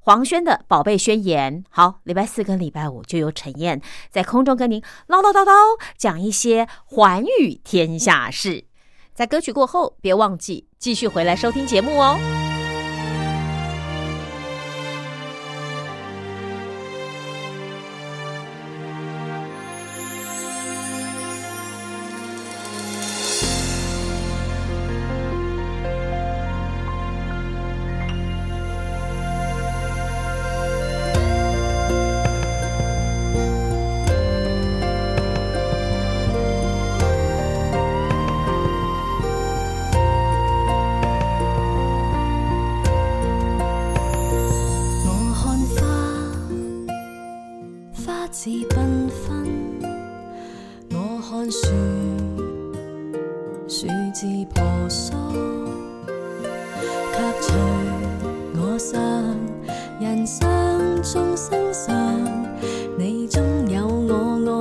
黄轩的宝贝宣言，好，礼拜四跟礼拜五就由陈燕在空中跟您唠唠叨叨讲一些寰宇天下事。在歌曲过后，别忘记继续回来收听节目哦。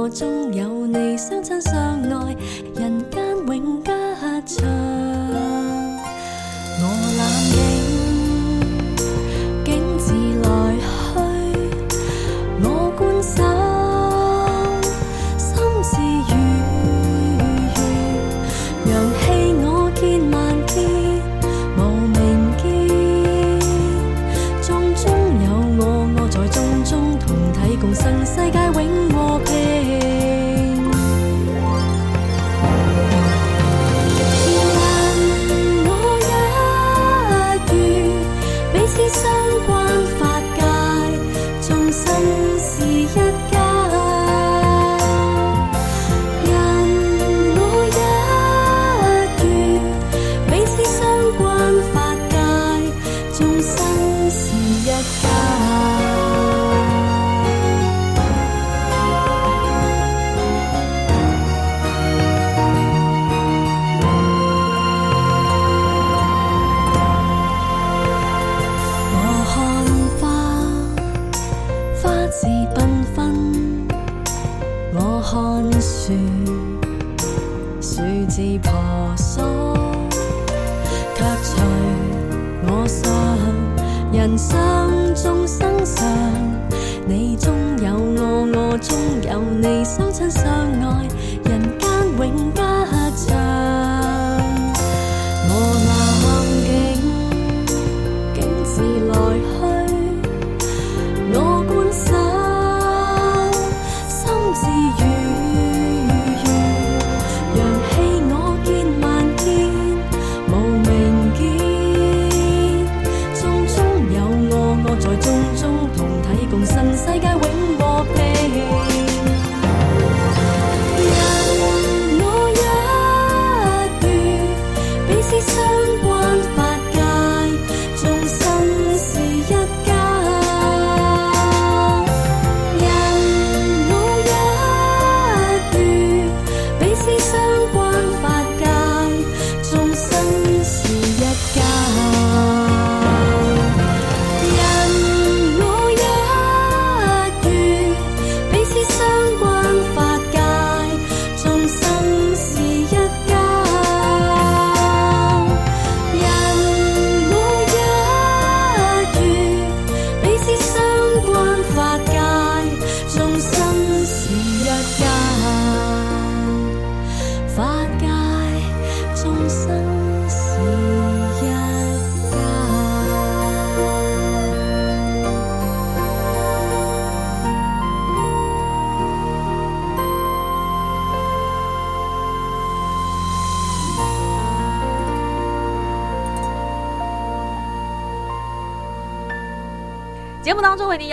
中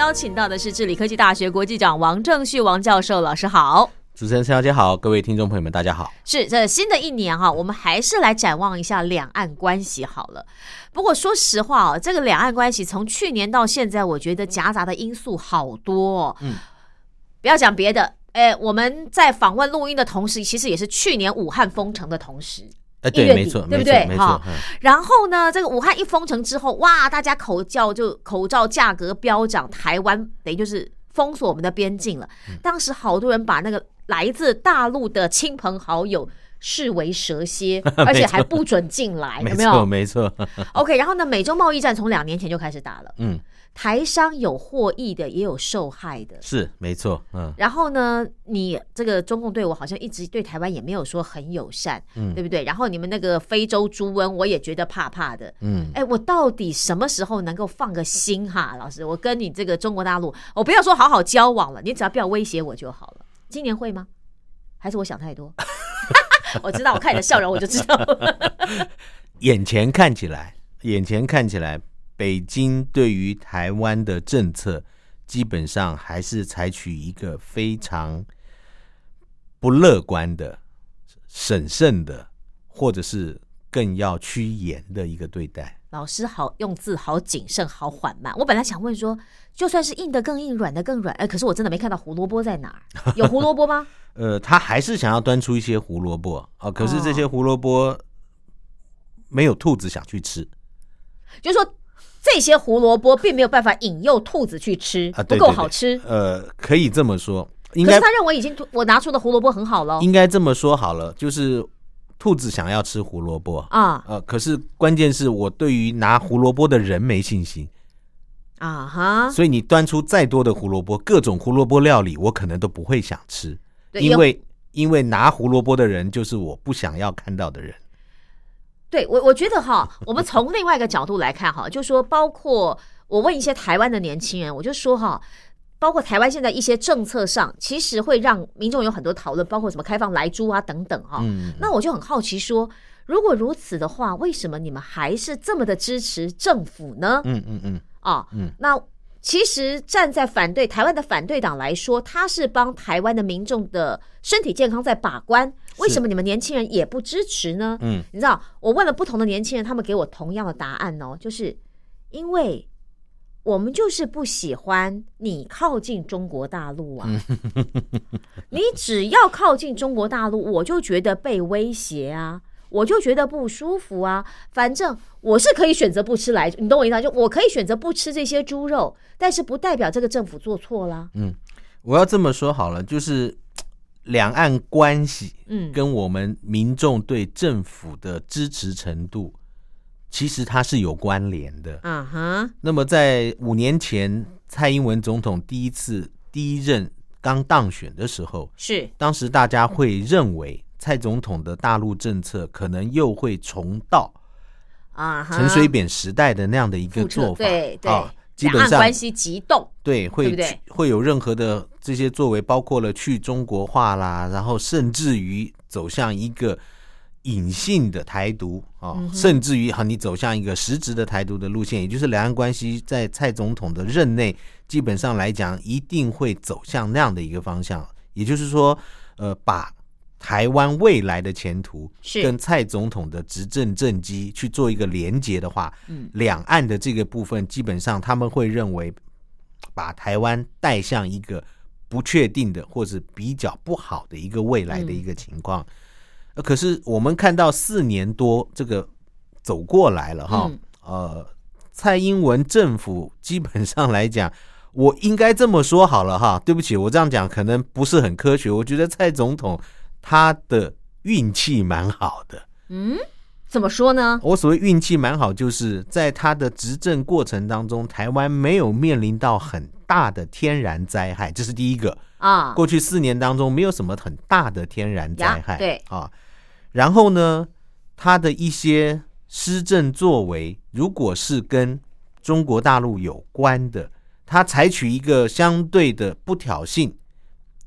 邀请到的是智理科技大学国际长王正旭王教授，老师好。主持人陈小姐好，各位听众朋友们大家好。是这新的一年哈，我们还是来展望一下两岸关系好了。不过说实话哦，这个两岸关系从去年到现在，我觉得夹杂的因素好多、哦。嗯，不要讲别的，哎，我们在访问录音的同时，其实也是去年武汉封城的同时。哎，一月底对，没错，对不对哈。嗯然后呢，这个武汉一封城之后，哇，大家口罩就口罩价格飙涨，台湾等于就是封锁我们的边境了。嗯当时好多人把那个来自大陆的亲朋好友视为蛇蝎，而且还不准进来，有没错，没有没错。？OK，然后呢，美洲贸易战从两年前就开始打了，嗯，台商有获益的，也有受害的。是没错。嗯，然后呢，你这个中共对我好像一直对台湾也没有说很友善，嗯对不对？然后你们那个非洲猪瘟，我也觉得怕怕的。嗯，哎，我到底什么时候能够放个心哈？老师，我跟你这个中国大陆，我不要说好好交往了，你只要不要威胁我就好了。今年会吗？还是我想太多？我知道，我看你的笑容我就知道。眼前看起来，眼前看起来，北京对于台湾的政策基本上还是采取一个非常不乐观的、审慎的，或者是更要趋严的一个对待。老师好，用字好谨慎，好缓慢。我本来想问说，就算是硬的更硬，软的更软，哎，可是我真的没看到胡萝卜在哪儿，有胡萝卜吗？呃，他还是想要端出一些胡萝卜啊，可是这些胡萝卜没有兔子想去吃就是说这些胡萝卜并没有办法引诱兔子去吃，啊，不够好吃。呃，可以这么说，应该可是他认为已经我拿出的胡萝卜很好了。应该这么说好了，就是兔子想要吃胡萝卜，啊。呃，可是关键是我对于拿胡萝卜的人没信心，啊哈！所以你端出再多的胡萝卜，各种胡萝卜料理，我可能都不会想吃，对因为因为拿胡萝卜的人就是我不想要看到的人。对我我觉得哈，我们从另外一个角度来看哈，就说包括我问一些台湾的年轻人，我就说哈。包括台湾现在一些政策上，其实会让民众有很多讨论，包括什么开放来租啊等等哈。嗯，那我就很好奇说，如果如此的话，为什么你们还是这么的支持政府呢？嗯嗯嗯，啊，嗯那其实站在反对台湾的反对党来说，他是帮台湾的民众的身体健康在把关。为什么你们年轻人也不支持呢？嗯，你知道，我问了不同的年轻人，他们给我同样的答案哦，就是因为我们就是不喜欢你靠近中国大陆啊，你只要靠近中国大陆，我就觉得被威胁啊。我就觉得不舒服啊，反正我是可以选择不吃来，你懂我意思吗？就我可以选择不吃这些猪肉，但是不代表这个政府做错了。嗯。我要这么说好了，就是两岸关系嗯，跟我们民众对政府的支持程度，其实它是有关联的。啊哈，那么在五年前，蔡英文总统第一次第一任刚当选的时候，是当时大家会认为蔡总统的大陆政策可能又会重蹈啊，陈水扁时代的那样的一个做法，对对，啊，基两本上岸关系急动，对会对对？会有任何的这些作为，包括了去中国化啦，然后甚至于走向一个隐性的台独啊，嗯甚至于哈你走向一个实质的台独的路线，也就是两岸关系在蔡总统的任内，基本上来讲一定会走向那样的一个方向，也就是说，呃，把台湾未来的前途是跟蔡总统的执政政绩去做一个连结的话，嗯两岸的这个部分，基本上他们会认为把台湾带向一个不确定的或是比较不好的一个未来的一个情况。呃可是我们看到四年多这个走过来了哈，嗯呃，蔡英文政府基本上来讲。我应该这么说好了哈，对不起，我这样讲可能不是很科学。我觉得蔡总统他的运气蛮好的，嗯，怎么说呢？我所谓运气蛮好，就是在他的执政过程当中，台湾没有面临到很大的天然灾害，这是第一个。啊，过去四年当中，没有什么很大的天然灾害。对啊，然后呢，他的一些施政作为，如果是跟中国大陆有关的，他采取一个相对的不挑衅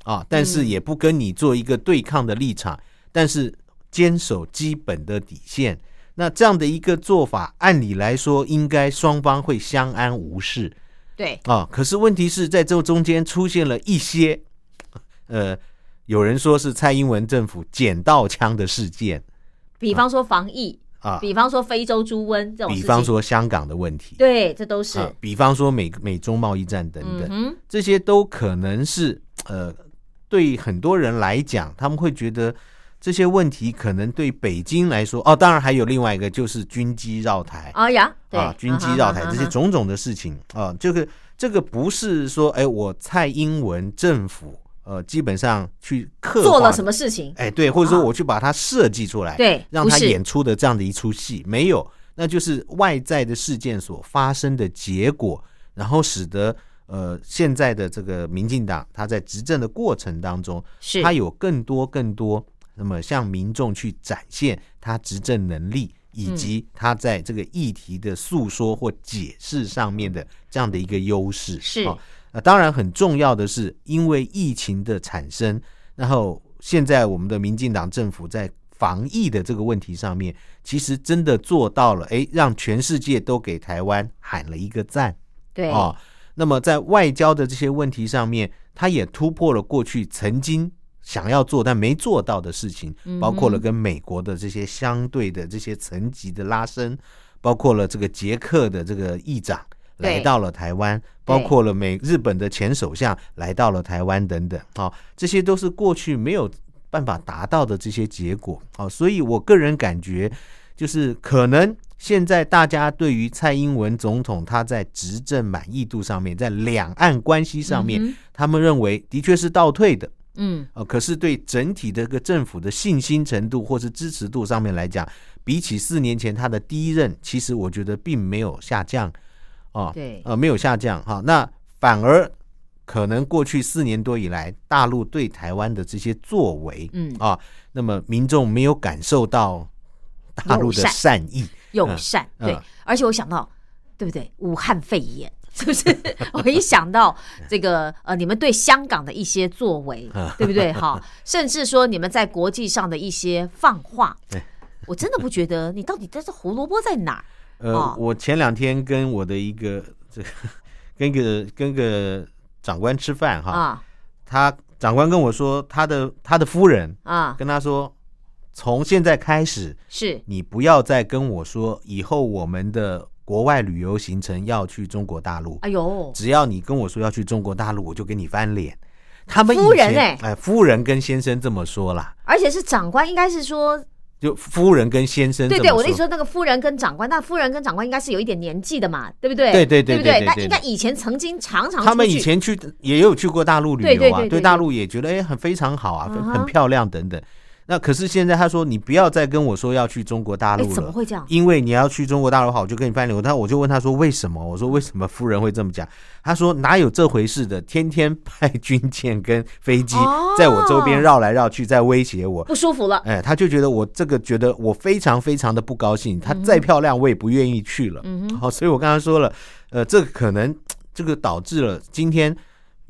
啊，但是嗯也不跟你做一个对抗的立场，但是坚守基本的底线。那这样的一个做法，按理来说，应该双方会相安无事。对，啊。可是问题是在这中间出现了一些，呃，有人说是蔡英文政府捡到枪的事件比方说防疫，啊，比方说非洲猪瘟这种，比方说香港的问题，对，这都是啊，比方说美美中贸易战等等，嗯，这些都可能是呃，对很多人来讲，他们会觉得这些问题可能对北京来说，哦，当然还有另外一个就是军机绕台哎呀，对啊，军机绕台这些种种的事情啊，这个这个不是说，哎，我蔡英文政府呃，基本上去刻做了什么事情？哎，对，或者说啊我去把它设计出来，对让他演出的这样的一出戏，没有，那就是外在的事件所发生的结果，然后使得呃现在的这个民进党，他在执政的过程当中，是他有更多更多，那么向民众去展现他执政能力。以及他在这个议题的诉说或解释上面的这样的一个优势是哦那当然很重要的是，因为疫情的产生，然后现在我们的民进党政府在防疫的这个问题上面，其实真的做到了，哎，让全世界都给台湾喊了一个赞对哦。那么在外交的这些问题上面，他也突破了过去曾经想要做但没做到的事情，嗯包括了跟美国的这些相对的这些层级的拉伸，包括了这个捷克的这个议长来到了台湾，包括了美日本的前首相来到了台湾等等，啊、这些都是过去没有办法达到的这些结果，啊、所以我个人感觉就是可能。现在大家对于蔡英文总统他在执政满意度上面，在两岸关系上面，嗯他们认为的确是倒退的。嗯，呃，可是对整体的这个政府的信心程度或是支持度上面来讲，比起四年前他的第一任，其实我觉得并没有下降，哦，对。呃，没有下降哈、那反而可能过去四年多以来，大陆对台湾的这些作为，嗯。啊，那么民众没有感受到大陆的善意，友善，对而且我想到，对不对？武汉肺炎。是不是？我一想到这个呃，你们对香港的一些作为，对不对？哈，甚至说你们在国际上的一些放话对，我真的不觉得你到底这是胡萝卜在哪儿？呃，哦我前两天跟我的一个这个跟个跟个长官吃饭哈，啊他长官跟我说，他的他的夫人啊，跟他说，从现在开始，是。你不要再跟我说以后我们的国外旅游行程要去中国大陆，哎呦，只要你跟我说要去中国大陆，我就跟你翻脸。他们夫人哎，夫人跟先生这么说啦，而且是长官，应该是说，就夫人跟先生对对，我的意思说那个夫人跟长官，那夫人跟长官应该是有一点年纪的嘛，对不对？对对对对不对？那应该以前曾经常常他们以前去也有去过大陆旅游啊，对大陆也觉得哎很非常好啊，很漂亮等等。那可是现在他说你不要再跟我说要去中国大哎陆了，怎么会这样？因为你要去中国大陆好，我就跟你翻脸。他我就问他说为什么？我说为什么夫人会这么讲？他说哪有这回事的？天天派军舰跟飞机哦在我周边绕来绕去，在威胁我。不舒服了，哎，他就觉得我这个觉得我非常非常的不高兴。她再漂亮，我也不愿意去了。嗯，好，所以我刚刚说了，呃，这个可能这个导致了今天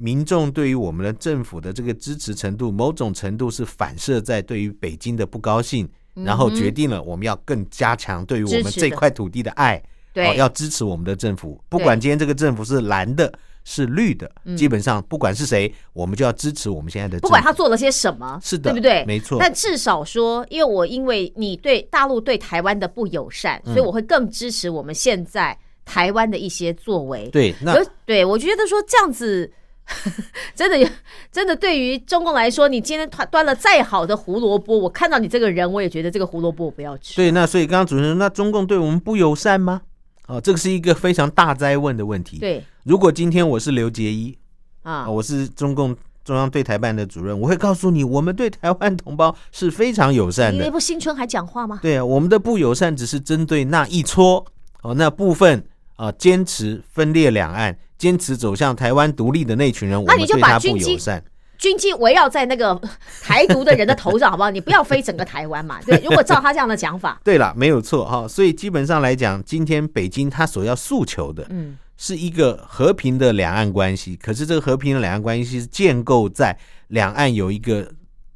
民众对于我们的政府的这个支持程度，某种程度是反射在对于北京的不高兴，然后决定了我们要更加强对于我们这块土地的爱，对哦，要支持我们的政府，不管今天这个政府是蓝的。是绿的，基本上不管是谁，我们就要支持我们现在的政府。嗯不管他做了些什么，是的对不对？没错但至少说，因为我因为你对大陆对台湾的不友善，嗯所以我会更支持我们现在台湾的一些作为。对，那而对我觉得说这样子。真的有，真的对于中共来说，你今天端端了再好的胡萝卜，我看到你这个人，我也觉得这个胡萝卜我不要吃。对，那所以刚刚主持人，那中共对我们不友善吗？哦，这个是一个非常大灾问的问题。对如果今天我是刘杰一，啊啊，，我是中共中央对台办的主任，我会告诉你，我们对台湾同胞是非常友善的。你那不新春还讲话吗？对啊，我们的不友善只是针对那一撮哦那部分啊，坚持分裂两岸、坚持走向台湾独立的那群人，我那你就们对他不把军机友善。军机围绕在那个 台独的人的头上，好不好？你不要飞整个台湾嘛。对，如果照他这样的讲法，对了，没有错哈、所以基本上来讲，今天北京他所要诉求的，嗯，是一个和平的两岸关系。可是这个和平的两岸关系是建构在两岸有一个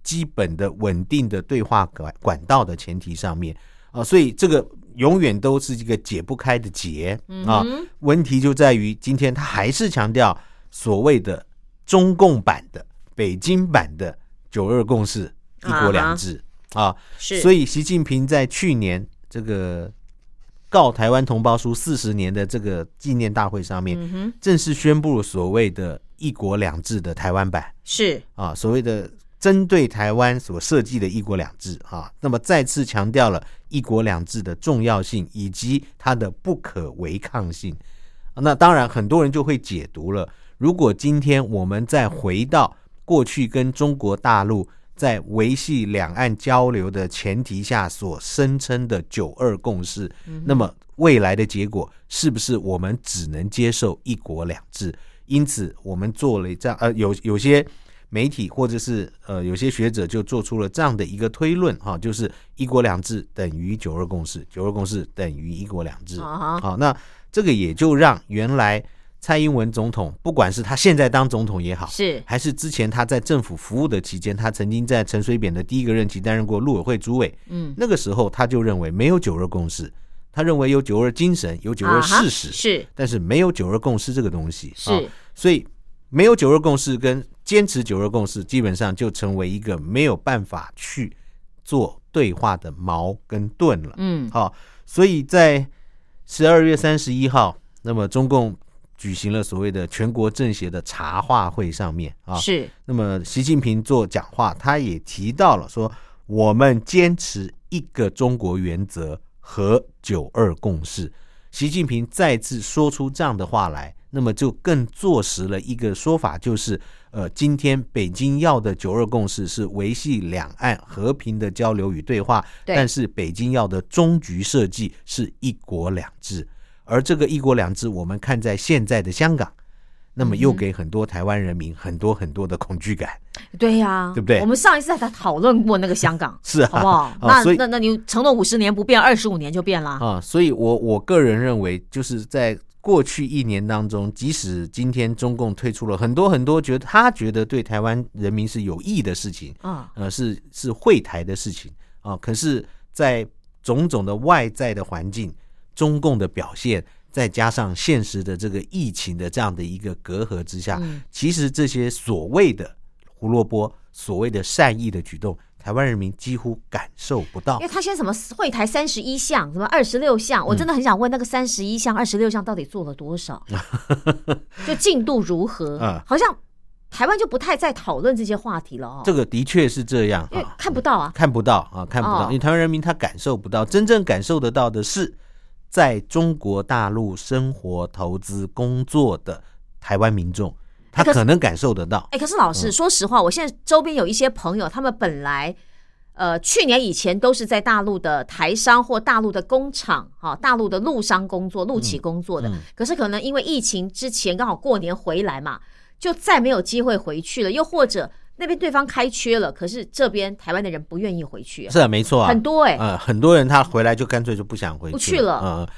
基本的稳定的对话管管道的前提上面啊、所以这个永远都是一个解不开的结啊。嗯问题就在于今天他还是强调所谓的中共版的、北京版的“九二共识”“一国两制”啊。是，所以以习近平在去年这个告台湾同胞书四十年的这个纪念大会上面，嗯，正式宣布了所谓的一国两制的台湾版是啊，所谓的针对台湾所设计的一国两制啊，那么再次强调了一国两制的重要性以及它的不可违抗性。啊那当然，很多人就会解读了。如果今天我们再回到过去跟中国大陆在维系两岸交流的前提下所声称的“九二共识”，那么未来的结果是不是我们只能接受一国两制？因此，我们做了这样呃，有有些媒体或者是呃有些学者就做出了这样的一个推论哈、就是一国两制等于九二共识，九二共识等于一国两制。好，那这个也就让原来蔡英文总统，不管是他现在当总统也好，是。还是之前他在政府服务的期间，他曾经在陈水扁的第一个任期担任过陆委会主委，嗯，那个时候他就认为没有九二共识，他认为有九二精神，有九二事实，是。但是没有九二共识这个东西，是。啊所以没有九二共识跟坚持九二共识，基本上就成为一个没有办法去做对话的矛跟盾了。嗯好、所以在十二月三十一号，那么中共举行了所谓的全国政协的茶话会上面啊，是那么习近平做讲话，他也提到了说，我们坚持一个中国原则和九二共识。习近平再次说出这样的话来，那么就更坐实了一个说法，就是呃，今天北京要的九二共识是维系两岸和平的交流与对话，对但是北京要的终局设计是一国两制，而这个一国两制，我们看在现在的香港。那么又给很多台湾人民很多很多的恐惧感，对呀，对不对我们上一次才讨论过那个香港，是啊，好不好？啊那那那你承诺五十年不变，二十五年就变了。啊，所以我我个人认为，就是在过去一年当中，即使今天中共推出了很多很多觉得他觉得对台湾人民是有益的事情，啊，呃，是是会台的事情啊，可是，在种种的外在的环境，中共的表现。再加上现实的这个疫情的这样的一个隔阂之下，嗯其实这些所谓的胡萝卜、所谓的善意的举动，台湾人民几乎感受不到。因为。他现在什么会台三十一项，什么二十六项，我真的很想问那个三十一项、二十六项到底做了多少，就进度如何？嗯好像台湾就不太在讨论这些话题了哦，这个的确是这样因为啊，看不到啊。看不到啊，看不到，哦因为台湾人民他感受不到，真正感受得到的是在中国大陆生活、投资、工作的台湾民众，他可能感受得到。哎，可是老嗯师，说实话，我现在周边有一些朋友，他们本来。呃，去年以前都是在大陆的台商或大陆的工厂，哈、大陆的陆商工作、陆企工作的。嗯可是可能因为疫情之前刚好过年回来嘛，就再没有机会回去了。又或者那边对方开缺了，可是这边台湾的人不愿意回去，是啊，没错啊，很多哎、呃，很多人他回来就干脆就不想回去不去了嗯、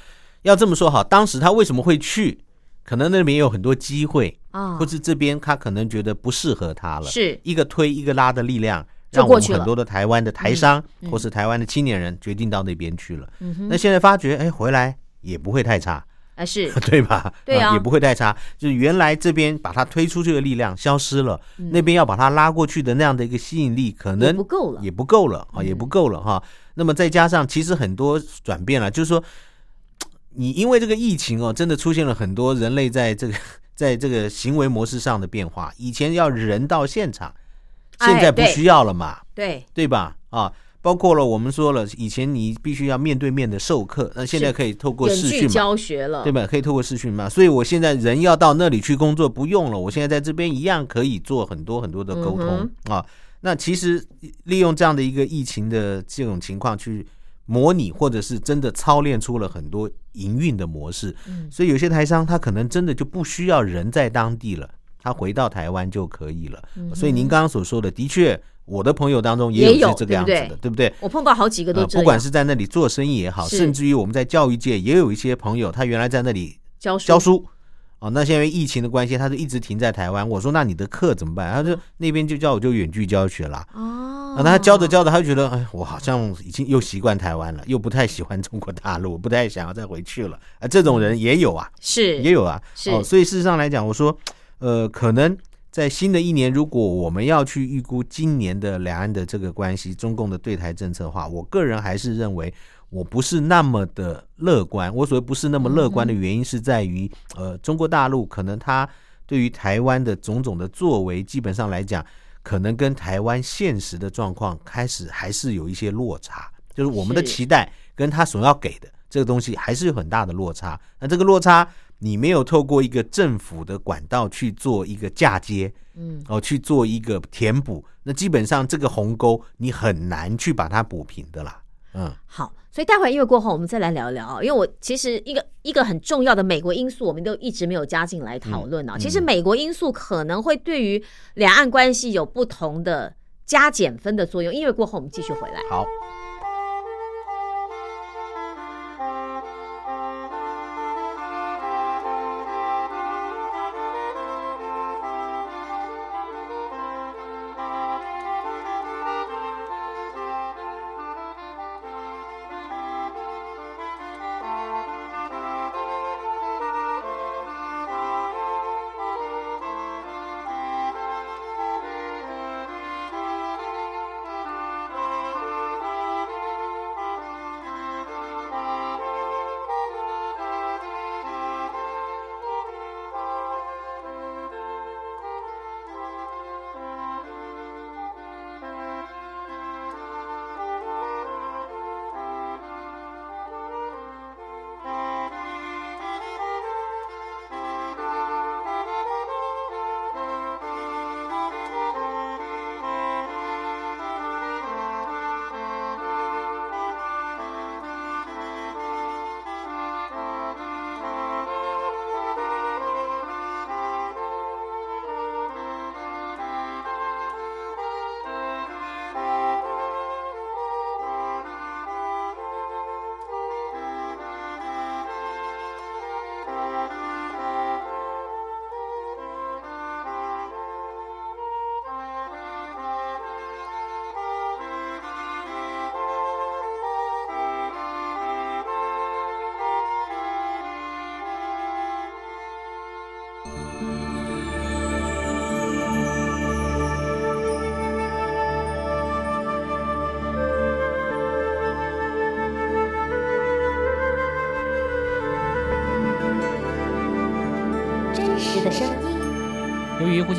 要这么说哈，当时他为什么会去？可能那边有很多机会，啊。或，是这边他可能觉得不适合他了，是。一个推一个拉的力量，让我们很多的台湾的台商、嗯或是台湾的青年人决定到那边去了。嗯，那现在发觉，哎，回来也不会太差，啊是。对吧？对啊。也不会太差。就是原来这边把它推出去的力量消失了，那边要把它拉过去的那样的一个吸引力，可能不够了，也不够了啊，嗯。也不够了哈。那么再加上，其实很多转变了，就是说，你因为这个疫情哦，真的出现了很多人类在这个 在这个行为模式上的变化。以前要人到现场，现在不需要了嘛，对，对吧？啊，包括了我们说了，以前你必须要面对面的授课，那现在可以透过视讯嘛。教学了，对吧？可以透过视讯嘛，所以我现在人要到那里去工作不用了，我现在在这边一样可以做很多很多的沟通、嗯啊。那其实利用这样的一个疫情的这种情况去模拟，或者是真的操练出了很多营运的模式，嗯。所以有些台商他可能真的就不需要人在当地了，他回到台湾就可以了。所以您刚刚所说的，的确，我的朋友当中也有这个样子的，对不对？对不对？我碰到好几个都呃，这样，不管是在那里做生意也好，甚至于我们在教育界也有一些朋友，他原来在那里教教书。哦，那现在疫情的关系，他就一直停在台湾。我说，那你的课怎么办？他就那边就叫我就远距教学啦。哦，那他教着教着，他就觉得，哎，我好像已经又习惯台湾了，又不太喜欢中国大陆，不太想要再回去了。啊，这种人也有啊，是也有啊。是哦，所以事实上来讲，我说，呃，可能在新的一年，如果我们要去预估今年的两岸的这个关系，中共的对台政策的话，我个人还是认为。我不是那么的乐观。我所谓不是那么乐观的原因是在于，呃，中国大陆可能它对于台湾的种种的作为，基本上来讲，可能跟台湾现实的状况开始还是有一些落差。就是我们的期待跟他所要给的这个东西还是有很大的落差。那这个落差，你没有透过一个政府的管道去做一个嫁接，嗯，哦，去做一个填补，那基本上这个鸿沟你很难去把它补平的啦。嗯，好。所以待会儿音乐过后，我们再来聊一聊啊。因为我其实一个一个很重要的美国因素，我们都一直没有加进来讨论啊。其实美国因素可能会对于两岸关系有不同的加减分的作用。音乐过后，我们继续回来。好。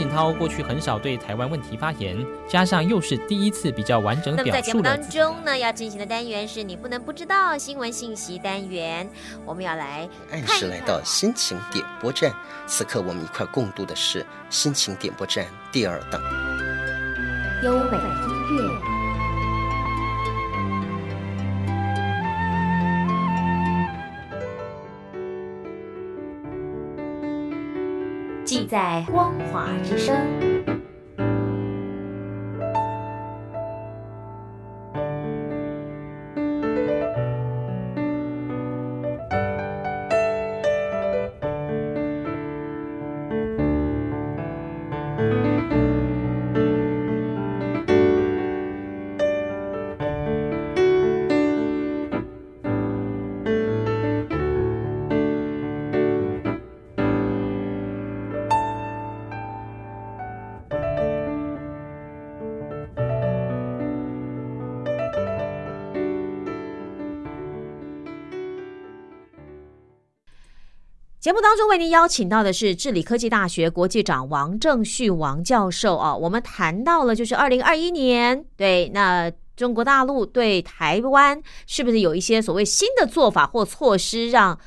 涛过去很少对台湾问题发言，加上又是第一次比较完整表述那么在节目当中呢，要进行的单元是你不能不知道新闻信息单元，我们要来按时来到心情点播站。此刻我们一块共度的是心情点播站第二档，优美音乐。在光华之声。节目当中为您邀请到的是治理科技大学国际长王正旭王教授啊，我们谈到了就是二零二一年，对，那中国大陆对台湾是不是有一些所谓新的做法或措施，让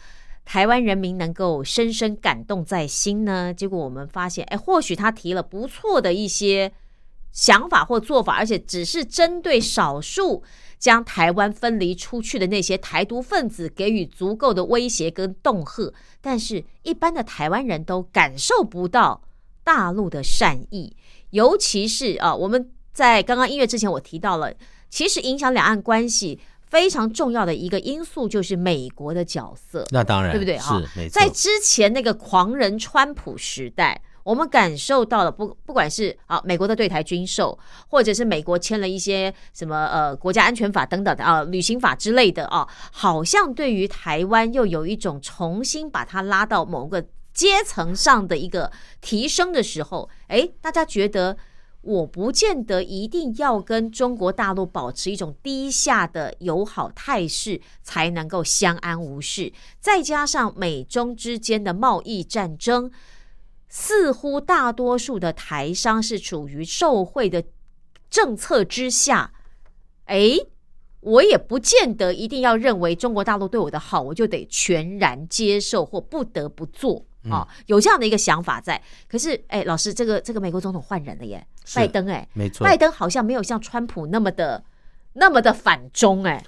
台湾人民能够深深感动在心呢？结果我们发现，哎，或许他提了不错的一些想法或做法，而且只是针对少数。将台湾分离出去的那些台独分子给予足够的威胁跟恫吓，但是一般的台湾人都感受不到大陆的善意，尤其是啊，我们在刚刚音乐之前我提到了，其实影响两岸关系非常重要的一个因素就是美国的角色。那当然，对不对？是，在之前那个狂人川普时代。我们感受到了不不管是啊美国的对台军售，或者是美国签了一些什么呃国家安全法等等的啊旅行法之类的啊，好像对于台湾又有一种重新把它拉到某个阶层上的一个提升的时候，哎，大家觉得。我不见得一定要跟中国大陆保持一种低下的友好态势，才能够相安无事。再加上美中之间的贸易战争，似乎大多数的台商是处于受贿的政策之下。哎，我也不见得一定要认为中国大陆对我的好，我就得全然接受或不得不做。哦，有这样的一个想法在，可是，哎，老师，这个这个美国总统换人了耶，拜登，哎，没错，拜登好像没有像川普那么的那么的反中，哎，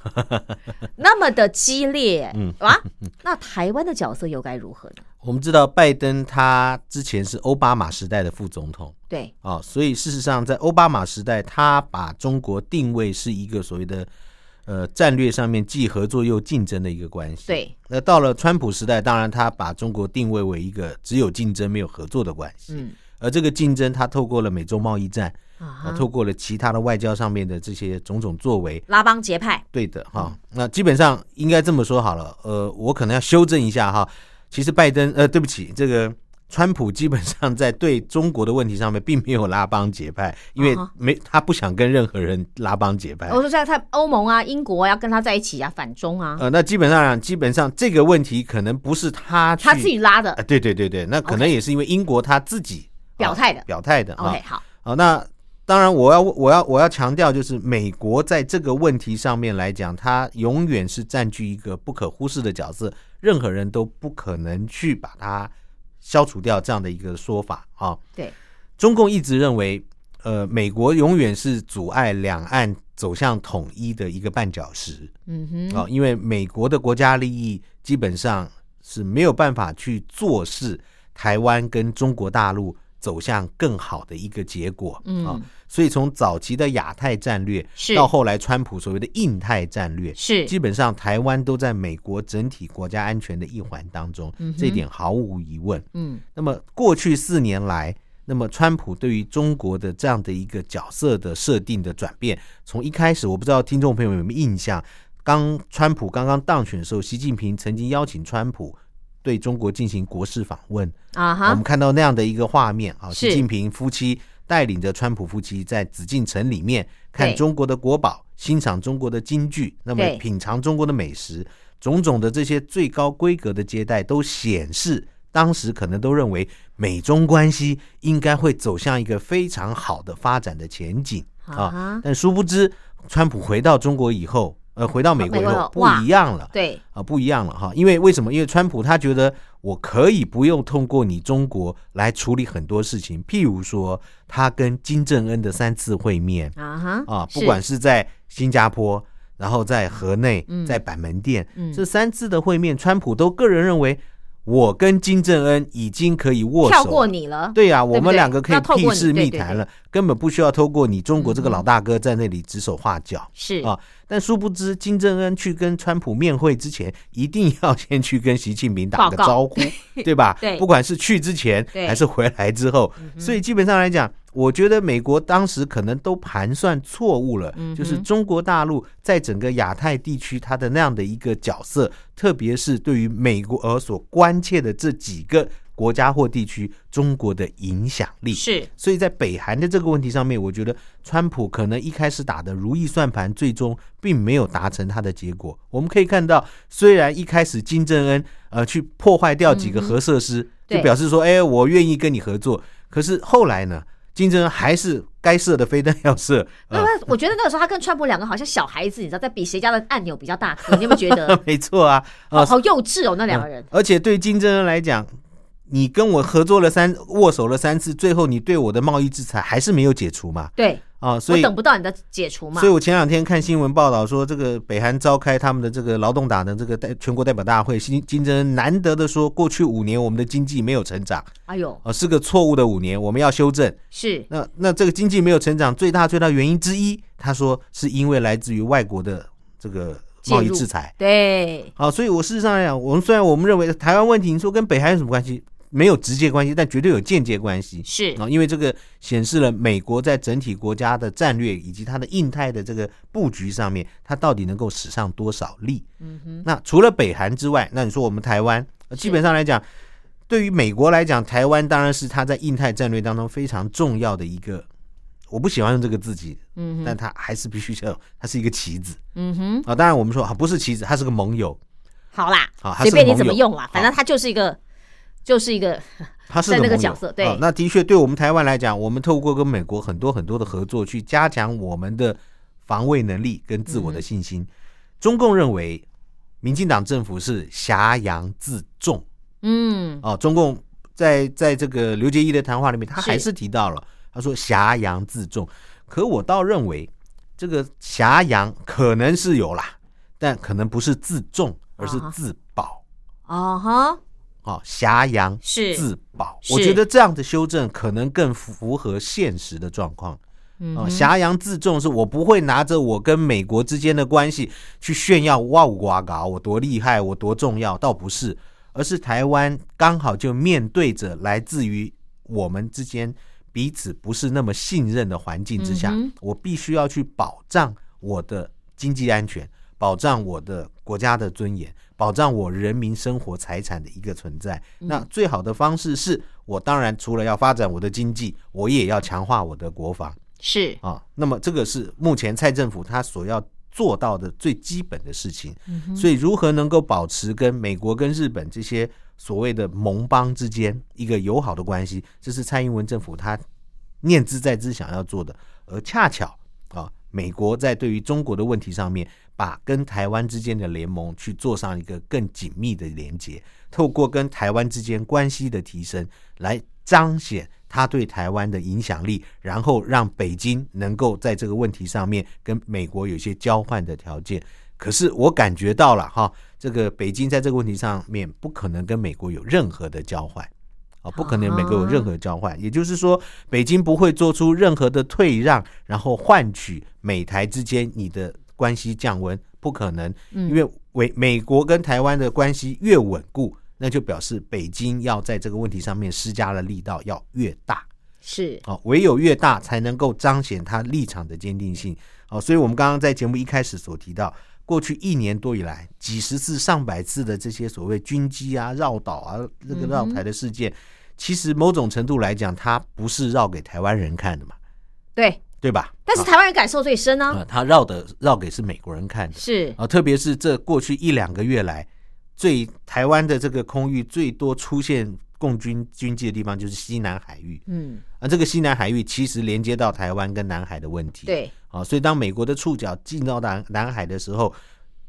那么的激烈，嗯啊，那台湾的角色又该如何呢？我们知道，拜登他之前是奥巴马时代的副总统，对，哦，所以事实上，在奥巴马时代，他把中国定位是一个所谓的。呃，战略上面既合作又竞争的一个关系。对，那到了川普时代，当然他把中国定位为一个只有竞争没有合作的关系。嗯，而这个竞争，他透过了美洲贸易战，啊，透过了其他的外交上面的这些种种作为，拉帮结派。对的，哈，那基本上应该这么说好了。呃，我可能要修正一下哈，其实拜登，呃，对不起，这个。川普基本上在对中国的问题上面，并没有拉帮结派，因为没他不想跟任何人拉帮结派。我说在他欧盟啊、英国要跟他在一起啊，反中啊。呃，那基本上基本上这个问题可能不是他他自己拉的。对对对对，那可能也是因为英国他自己表态的，表态的。OK，好。好，那当然我要我要我要强调，就是美国在这个问题上面来讲，它永远是占据一个不可忽视的角色，任何人都不可能去把它。消除掉这样的一个说法啊，对，中共一直认为，呃，美国永远是阻碍两岸走向统一的一个绊脚石，嗯哼，啊，因为美国的国家利益基本上是没有办法去做事，台湾跟中国大陆。走向更好的一个结果嗯。啊，所以从早期的亚太战略，到后来川普所谓的印太战略，是。基本上台湾都在美国整体国家安全的一环当中，这一点毫无疑问。嗯，那么过去四年来，那么川普对于中国的这样的一个角色的设定的转变，从一开始我不知道听众朋友有没有印象，刚川普刚刚当选的时候，习近平曾经邀请川普。对中国进行国事访问。啊，我们看到那样的一个画面啊，习近平夫妻带领着川普夫妻在紫禁城里面看中国的国宝，欣赏中国的京剧，那么品尝中国的美食，种种的这些最高规格的接待，都显示当时可能都认为美中关系应该会走向一个非常好的发展的前景。啊，但殊不知，川普回到中国以后。呃，回到美国以后不一样了，对啊，不一样了哈。因为为什么？因为川普他觉得我可以不用通过你中国来处理很多事情，譬如说他跟金正恩的三次会面啊哈啊，不管是在新加坡，然后在河内，在板门店，这三次的会面，川普都个人认为。我跟金正恩已经可以握手，跳过你了。对呀，我们两个可以屁事密谈了，根本不需要透过你中国这个老大哥在那里指手画脚。是啊，但殊不知金正恩去跟川普面会之前，一定要先去跟习近平打个招呼，对吧？对，不管是去之前还是回来之后，所以基本上来讲。我觉得美国当时可能都盘算错误了，就是中国大陆在整个亚太地区它的那样的一个角色，特别是对于美国而所关切的这几个国家或地区，中国的影响力是。所以在北韩的这个问题上面，我觉得川普可能一开始打的如意算盘，最终并没有达成他的结果。我们可以看到，虽然一开始金正恩呃去破坏掉几个核设施，就表示说，哎，我愿意跟你合作，可是后来呢？金正恩还是该射的飞弹要射。那我觉得那个时候他跟川普两个好像小孩子，你知道，在比谁家的按钮比较大。你有没有觉得？没错啊，好好幼稚哦，那两个人。而且对金正恩来讲，你跟我合作了三握手了三次，最后你对我的贸易制裁还是没有解除嘛？对。啊，所以等不到你的解除嘛。所以我前两天看新闻报道说，这个北韩召开他们的这个劳动党的这个代全国代表大会，新金正恩难得的说，过去五年我们的经济没有成长。哎呦，啊，是个错误的五年，我们要修正。是。那那这个经济没有成长，最大最大原因之一，他说是因为来自于外国的这个贸易制裁。对。好，所以我事实上来讲，我们虽然我们认为台湾问题，你说跟北韩有什么关系？没有直接关系，但绝对有间接关系。是啊，因为这个显示了美国在整体国家的战略以及它的印太的这个布局上面，它到底能够使上多少力？嗯哼。那除了北韩之外，那你说我们台湾，呃基本上来讲，对于美国来讲，台湾当然是它在印太战略当中非常重要的一个。我不喜欢用这个字己，嗯，但它还是必须要，它是一个棋子，嗯哼，啊，当然我们说啊，不是棋子，它是个盟友，好啦，啊它随便你怎么用啦，反正它就是一个，就是一个在那个角色对啊那的确，对我们台湾来讲，我们透过跟美国很多很多的合作，去加强我们的防卫能力跟自我的信心。中共认为，民进党政府是挟洋自重嗯哦。中共在在这个刘杰一的谈话里面，他还是提到了，他说挟洋自重。可我倒认为，这个挟洋可能是有啦，但可能不是自重，而是自保。哦哈哦，挟洋是。自保，是。我觉得这样的修正可能更符合现实的状况。哦，嗯哼。挟洋自重是我不会拿着我跟美国之间的关系去炫耀哇呜哇嘎，我多厉害，我多重要，倒不是，而是台湾刚好就面对着来自于我们之间彼此不是那么信任的环境之下，嗯我必须要去保障我的经济安全，保障我的国家的尊严，保障我人民生活财产的一个存在。嗯那最好的方式是我当然除了要发展我的经济，我也要强化我的国防是啊。那么这个是目前蔡政府他所要做到的最基本的事情。嗯所以如何能够保持跟美国、跟日本这些所谓的盟邦之间一个友好的关系，这是蔡英文政府他念兹在兹想要做的。而恰巧啊，美国在对于中国的问题上面，把跟台湾之间的联盟去做上一个更紧密的连接，透过跟台湾之间关系的提升，来彰显他对台湾的影响力，然后让北京能够在这个问题上面跟美国有些交换的条件。可是我感觉到了哈，这个北京在这个问题上面不可能跟美国有任何的交换。啊，不可能美国有任何交换，也就是说，北京不会做出任何的退让，然后换取美台之间你的关系降温，不可能，因为美美国跟台湾的关系越稳固，那就表示北京要在这个问题上面施加的力道要越大。是。哦，唯有越大才能够彰显他立场的坚定性。哦，所以我们刚刚在节目一开始所提到，过去一年多以来，几十次、上百次的这些所谓军机啊、绕岛啊、这个绕台的事件，其实某种程度来讲，它不是绕给台湾人看的嘛，对，对吧？但是台湾人感受最深啊、呢，呃他绕的绕给是美国人看的。是啊，特别是这过去一两个月来，最台湾的这个空域最多出现共军军机的地方就是西南海域。嗯啊，这个西南海域其实连接到台湾跟南海的问题。对啊，所以当美国的触角进到南南海的时候，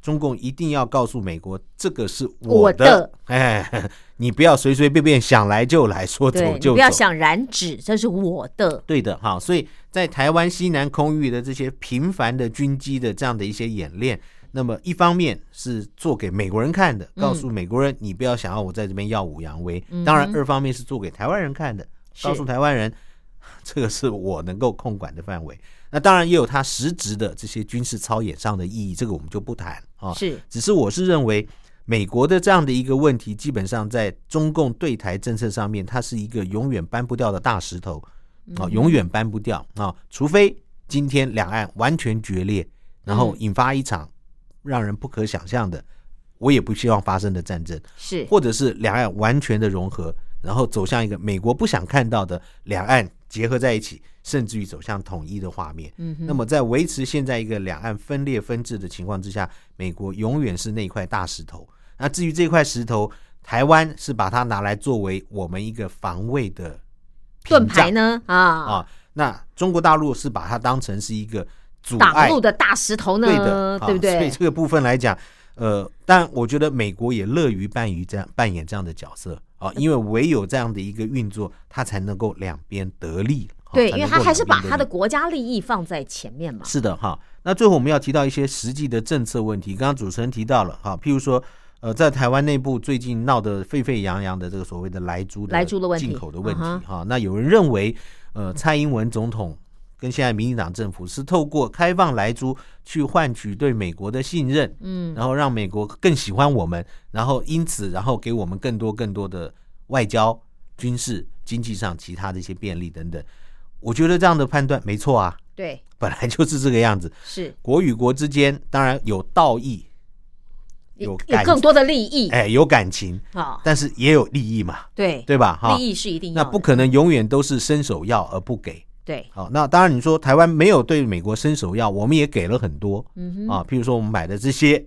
中共一定要告诉美国，这个是我的，的。哎，你不要随随便便想来就来，说走就走。不要想染指，这是我的，对的，哈，所以在台湾西南空域的这些频繁的军机的这样的一些演练，那么一方面是做给美国人看的，告诉美国人你不要想要我在这边耀武扬威；当然，二方面是做给台湾人看的，告诉台湾人 这个是我能够控管的范围。那当然也有它实质的这些军事操演上的意义，这个我们就不谈啊。是。只是我是认为，美国的这样的一个问题，基本上在中共对台政策上面，它是一个永远搬不掉的大石头啊，永远搬不掉啊，除非今天两岸完全决裂，然后引发一场让人不可想象的，我也不希望发生的战争，是。或者是两岸完全的融合，然后走向一个美国不想看到的两岸结合在一起，甚至于走向统一的画面。嗯哼那么在维持现在一个两岸分裂分治的情况之下，美国永远是那块大石头。那至于这块石头，台湾是把它拿来作为我们一个防卫的盾牌呢啊，啊。那中国大陆是把它当成是一个阻碍挡路的大石头呢，对的，啊对不对？所以这个部分来讲，呃，但我觉得美国也乐于扮于这样扮演这样的角色啊，因为唯有这样的一个运作，它才能够两边得利。啊对，因为他还是把他的国家利益放在前面嘛。是的哈。那最后我们要提到一些实际的政策问题，刚刚主持人提到了哈，譬如说。呃，在台湾内部最近闹得沸沸扬扬的这个所谓的莱猪的莱猪的问题进口的问题哈，那有人认为，呃，蔡英文总统跟现在民进党政府是透过开放莱猪去换取对美国的信任，嗯，然后让美国更喜欢我们，然后因此然后给我们更多更多的外交军事、经济上其他的一些便利等等。我觉得这样的判断没错啊，对，本来就是这个样子。是国与国之间当然有道义，有有感更多的利益哎，有感情，啊，但是也有利益嘛，对对吧？哈，利益是一定要的，那不可能永远都是伸手要而不给。对，好，那当然你说台湾没有对美国伸手要，我们也给了很多嗯哼，啊，譬如说我们买的这些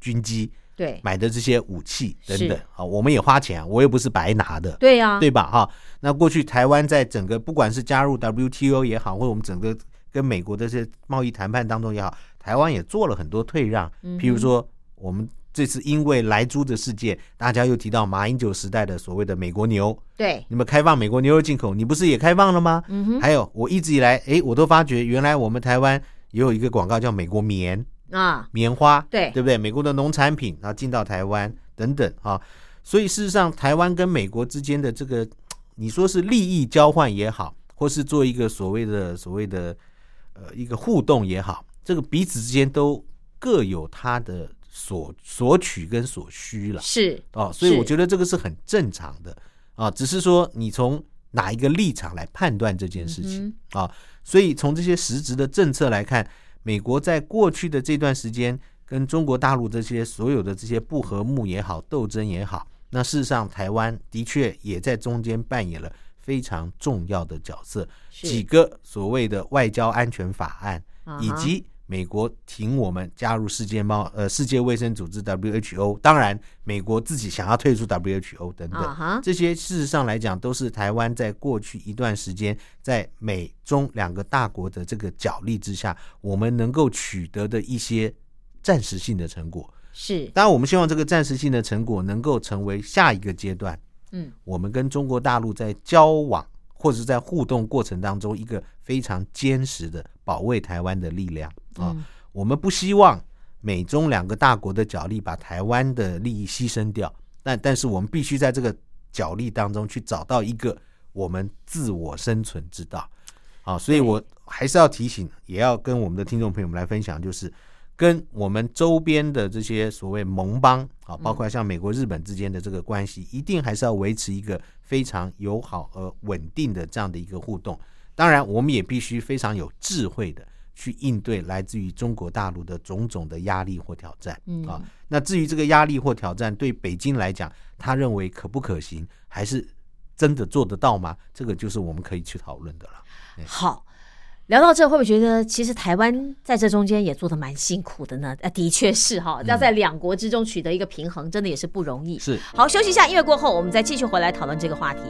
军机，对。买的这些武器等等是啊，我们也花钱啊，我又不是白拿的，对呀，对吧？哈，那过去台湾在整个不管是加入 WTO 也好，或者我们整个跟美国的这些贸易谈判当中也好，台湾也做了很多退让，嗯譬如说我们这次因为莱猪的事件，大家又提到马英九时代的所谓的美国牛，对，你们开放美国牛肉进口，你不是也开放了吗？嗯哼。还有我一直以来，诶，我都发觉原来我们台湾也有一个广告叫美国棉。啊，棉花，对。对不对？美国的农产品然后进到台湾等等啊，所以事实上，台湾跟美国之间的这个，你说是利益交换也好，或是做一个所谓的所谓的呃一个互动也好，这个彼此之间都各有它的所索取跟所需了。是哦，所以我觉得这个是很正常的啊，只是说你从哪一个立场来判断这件事情、嗯啊。所以从这些实质的政策来看，美国在过去的这段时间跟中国大陆这些所有的这些不和睦也好、斗争也好，那事实上台湾的确也在中间扮演了非常重要的角色。几个所谓的外交安全法案，以及美国挺我们加入世界贸呃世界卫生组织 WHO，当然美国自己想要退出 WHO 等等，这些事实上来讲，都是台湾在过去一段时间在美中两个大国的这个角力之下，我们能够取得的一些暂时性的成果。是。当然，我们希望这个暂时性的成果能够成为下一个阶段，嗯，我们跟中国大陆在交往或者是在互动过程当中一个非常坚实的保卫台湾的力量啊。嗯我们不希望美中两个大国的角力把台湾的利益牺牲掉，但但是我们必须在这个角力当中去找到一个我们自我生存之道。啊，所以我还是要提醒，也要跟我们的听众朋友们来分享，就是跟我们周边的这些所谓盟邦啊，包括像美国、日本之间的这个关系，一定还是要维持一个非常友好而稳定的这样的一个互动。当然，我们也必须非常有智慧的去应对来自于中国大陆的种种的压力或挑战嗯啊。那至于这个压力或挑战对北京来讲，他认为可不可行，还是真的做得到吗？这个就是我们可以去讨论的了。好。聊到这，会不会觉得其实台湾在这中间也做的蛮辛苦的呢？啊，的确是哈，要在两国之中取得一个平衡，真的也是不容易。嗯是。好，休息一下，音乐过后，我们再继续回来讨论这个话题。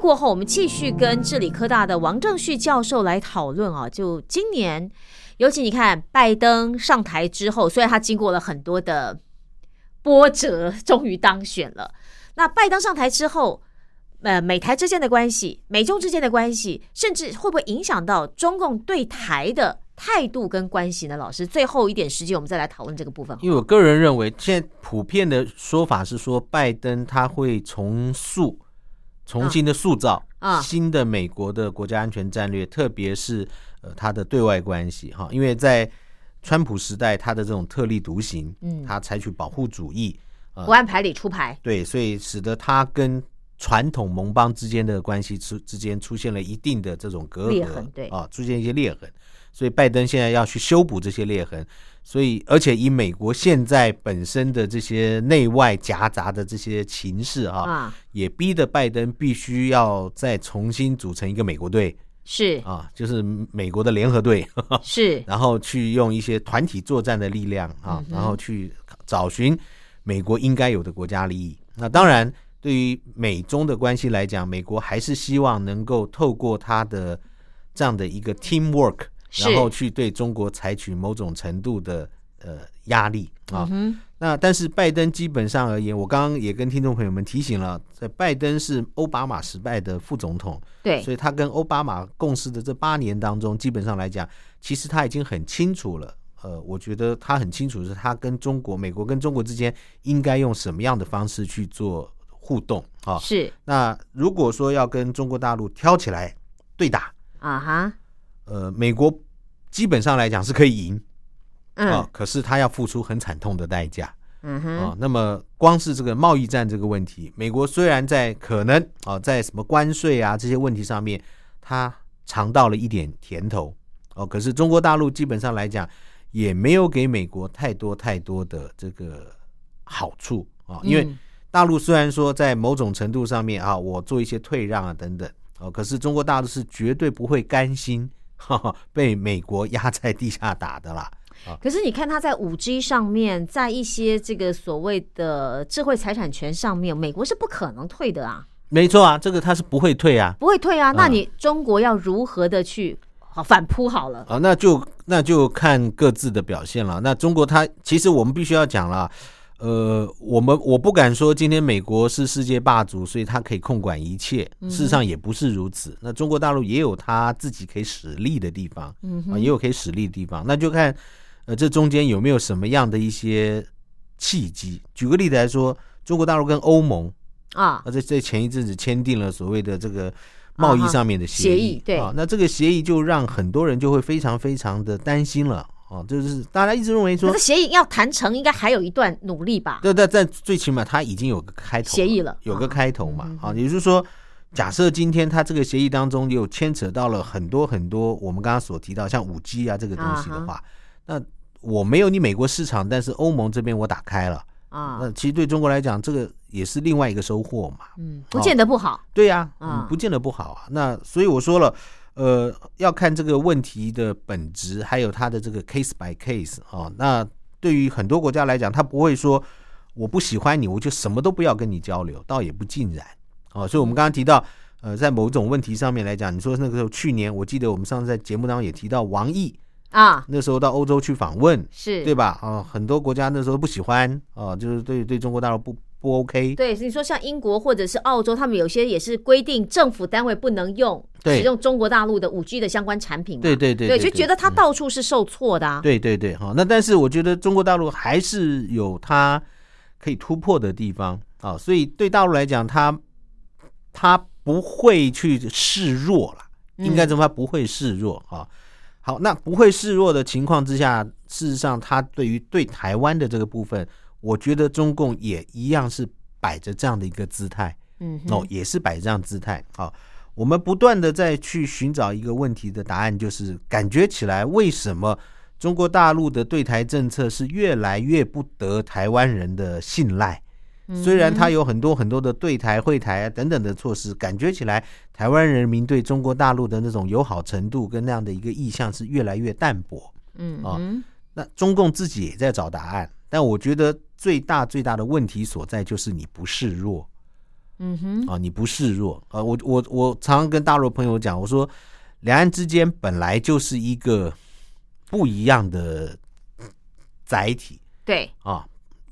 过后，我们继续跟治理科大的王正旭教授来讨论啊。就今年，尤其你看拜登上台之后，虽然他经过了很多的波折，终于当选了。那拜登上台之后，呃，美台之间的关系、美中之间的关系，甚至会不会影响到中共对台的态度跟关系呢？老师，最后一点时间，我们再来讨论这个部分。因为我个人认为，现在普遍的说法是说，拜登他会重塑、重新的塑造啊新的美国的国家安全战略，特别是呃他的对外关系哈。因为在川普时代，他的这种特立独行，嗯他采取保护主义，不按牌理出牌，对，所以使得他跟传统盟邦之间的关系之之间出现了一定的这种隔阂，裂痕对啊，出现一些裂痕。所以拜登现在要去修补这些裂痕，所以而且以美国现在本身的这些内外夹杂的这些情势啊，啊，也逼得拜登必须要再重新组成一个美国队是。啊，就是美国的联合队，是，然后去用一些团体作战的力量啊嗯，然后去找寻美国应该有的国家利益。那当然，对于美中的关系来讲，美国还是希望能够透过他的这样的一个 teamwork，是然后去对中国采取某种程度的呃压力啊。嗯那但是拜登基本上而言，我刚刚也跟听众朋友们提醒了，在拜登是奥巴马时代的副总统，对，所以他跟奥巴马共事的这八年当中，基本上来讲，其实他已经很清楚了。呃，我觉得他很清楚是他跟中国、美国跟中国之间应该用什么样的方式去做互动啊。是那如果说要跟中国大陆挑起来对打，啊哈，呃，美国基本上来讲是可以赢啊嗯，可是他要付出很惨痛的代价。嗯哼。啊，，那么光是这个贸易战这个问题，美国虽然在可能啊在什么关税啊这些问题上面，他尝到了一点甜头哦，可是中国大陆基本上来讲，也没有给美国太多太多的这个好处啊，因为嗯大陆虽然说在某种程度上面啊，我做一些退让啊等等哦，可是中国大陆是绝对不会甘心哈 哈被美国压在地下打的啦。可是你看，它在五 G 上面，在一些这个所谓的智慧财产权上面，美国是不可能退的啊，没错啊，这个他是不会退啊。不会退啊。那嗯你中国要如何的去好反扑好了？啊，那就那就看各自的表现了。那中国它其实我们必须要讲了，呃，我们我不敢说今天美国是世界霸主，所以它可以控管一切，事实上也不是如此。那中国大陆也有它自己可以使力的地方，嗯啊，也有可以使力的地方，那就看呃这中间有没有什么样的一些契机。举个例子来说，中国大陆跟欧盟啊，啊，在在前一阵子签订了所谓的这个贸易上面的协协议对。啊，那这个协议就让很多人就会非常非常的担心了哦，就是大家一直认为说可是，协议要谈成，应该还有一段努力吧？对对，但最起码它已经有个开头协议了有个啊开头嘛嗯啊，也就是说。假设今天它这个协议当中又牵扯到了很多很多我们刚刚所提到像五 G 啊这个东西的话，那我没有你美国市场，但是欧盟这边我打开了，啊那，其实对中国来讲，这个也是另外一个收获嘛。嗯，不见得不好。对呀、啊嗯，不见得不好啊。那所以我说了，呃，要看这个问题的本质，还有它的这个 case by case 啊。那对于很多国家来讲，他不会说我不喜欢你，我就什么都不要跟你交流，倒也不尽然哦。所以我们刚刚提到，呃，在某种问题上面来讲，你说那个时候去年，我记得我们上次在节目当中也提到王毅啊，那时候到欧洲去访问，是对吧？啊，很多国家那时候不喜欢啊，就是对对中国大陆不不 OK。对，你说像英国或者是澳洲，他们有些也是规定政府单位不能用对使用中国大陆的五 G 的相关产品嘛。对对对对，对就觉得它到处是受挫的啊。对对对，好，那但是我觉得中国大陆还是有它可以突破的地方啊，所以对大陆来讲，它它不会去示弱了，应该这么说，它不会示弱啊。好，那不会示弱的情况之下，事实上，他对于对台湾的这个部分，我觉得中共也一样是摆着这样的一个姿态。嗯，哦，也是摆这样姿态好。我们不断的在去寻找一个问题的答案，就是感觉起来为什么中国大陆的对台政策是越来越不得台湾人的信赖？虽然他有很多很多的对台、会台啊等等的措施，感觉起来台湾人民对中国大陆的那种友好程度跟那样的一个意向是越来越淡薄。啊嗯啊，那中共自己也在找答案，但我觉得最大最大的问题所在就是你不示弱。嗯哼，啊，你不示弱啊。我我我常常跟大陆朋友讲，我说两岸之间本来就是一个不一样的载体对，啊，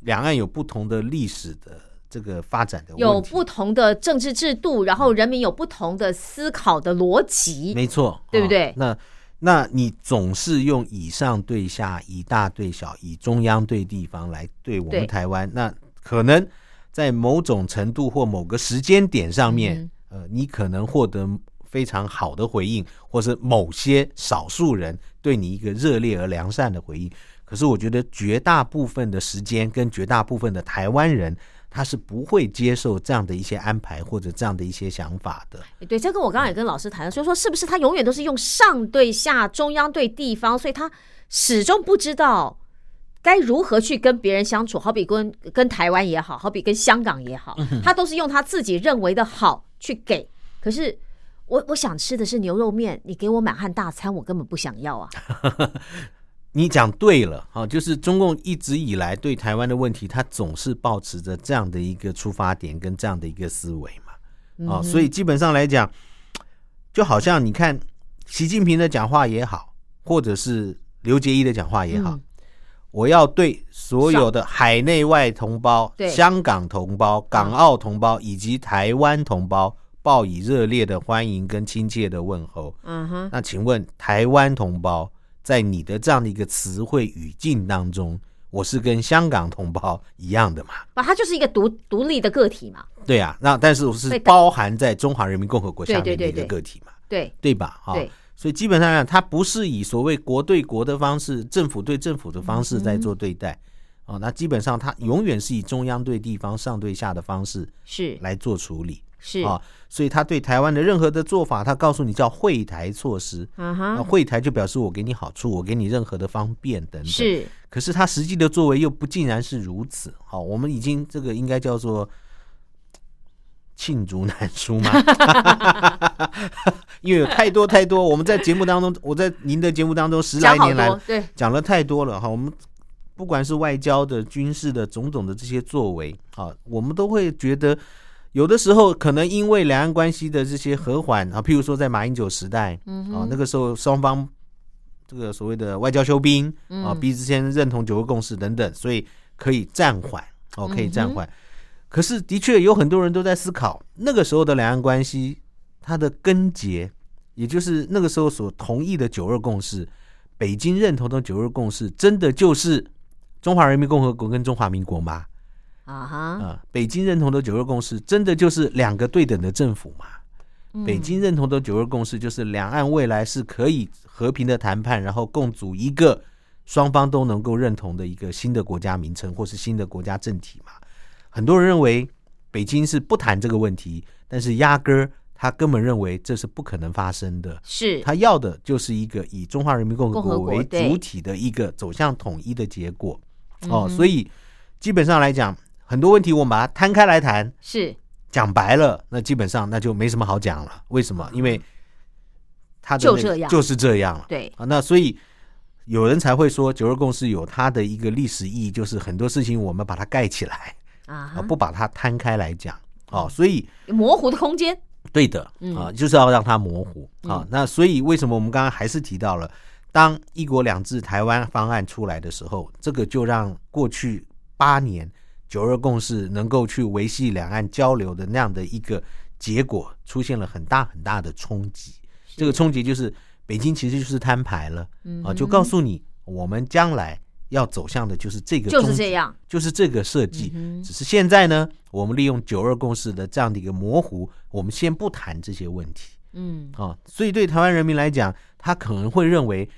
两岸有不同的历史的这个发展的有不同的政治制度，然后人民有不同的思考的逻辑。没错，啊对不对那那你总是用以上对下、以大对小、以中央对地方来对我们台湾，那可能在某种程度或某个时间点上面，嗯呃，你可能获得非常好的回应，或是某些少数人对你一个热烈而良善的回应。可是我觉得绝大部分的时间跟绝大部分的台湾人，他是不会接受这样的一些安排或者这样的一些想法的。对，这个我刚刚也跟老师谈了，所以说是不是他永远都是用上对下、中央对地方，所以他始终不知道该如何去跟别人相处。好比跟跟台湾也好，好比跟香港也好，他都是用他自己认为的好去给。可是我我想吃的是牛肉面，你给我满汉大餐，我根本不想要啊。你讲对了啊，就是中共一直以来对台湾的问题，他总是保持着这样的一个出发点跟这样的一个思维嘛，啊，所以基本上来讲，就好像你看习近平的讲话也好，或者是刘杰一的讲话也好，嗯。我要对所有的海内外同胞、香港同胞、港澳同胞以及台湾同胞报以热烈的欢迎跟亲切的问候。嗯哼，那请问台湾同胞，在你的这样的一个词汇语境当中，我是跟香港同胞一样的嘛？啊他就是一个独独立的个体嘛。对啊，那但是我是包含在中华人民共和国下面的一个个体嘛，对对吧？啊、对，所以基本上它不是以所谓国对国的方式、政府对政府的方式在做对待。哦，那基本上它永远是以中央对地方、上对下的方式是来做处理是，啊，所以他对台湾的任何的做法，他告诉你叫会台措施，嗯那哼，惠台就表示我给你好处，我给你任何的方便等等。，是可是他实际的作为又不尽然是如此。好，我们已经这个应该叫做罄竹难书嘛，因为有太多太多，我们在节目当中，我在您的节目当中十来年来，对，讲了太多了哈。我们不管是外交的、军事的种种的这些作为啊，我们都会觉得有的时候可能因为两岸关系的这些和缓啊，譬如说在马英九时代，嗯啊，那个时候双方这个所谓的外交修兵啊，彼此间认同九个共识等等，所以可以暂缓哦，可以暂缓。可是的确有很多人都在思考，那个时候的两岸关系它的根结，也就是那个时候所同意的九二共识，北京认同的九二共识，真的就是中华人民共和国跟中华民国吗？啊哈，啊，北京认同的九二共识，真的就是两个对等的政府吗？嗯北京认同的九二共识，就是两岸未来是可以和平的谈判，然后共组一个双方都能够认同的一个新的国家名称或是新的国家政体嘛？很多人认为北京是不谈这个问题，但是压根儿他根本认为这是不可能发生的。是他要的就是一个以中华人民共和国为主体的一个走向统一的结果。嗯哦，所以基本上来讲，很多问题我们把它摊开来谈，是讲白了，那基本上那就没什么好讲了。为什么？因为他的那个就这样就是这样了。对，啊，那所以有人才会说九二共识有它的一个历史意义，就是很多事情我们把它盖起来啊，不把它摊开来讲。哦，所以模糊的空间，对的嗯啊，就是要让它模糊啊。那所以为什么我们刚刚还是提到了，当一国两制台湾方案出来的时候，这个就让过去八年九二共识能够去维系两岸交流的那样的一个结果，出现了很大很大的冲击。这个冲击就是北京其实就是摊牌了嗯啊，就告诉你我们将来要走向的就是这个，就是这，样，就是这个设计。嗯只是现在呢，我们利用九二共识的这样的一个模糊，我们先不谈这些问题嗯啊。所以对台湾人民来讲，他可能会认为，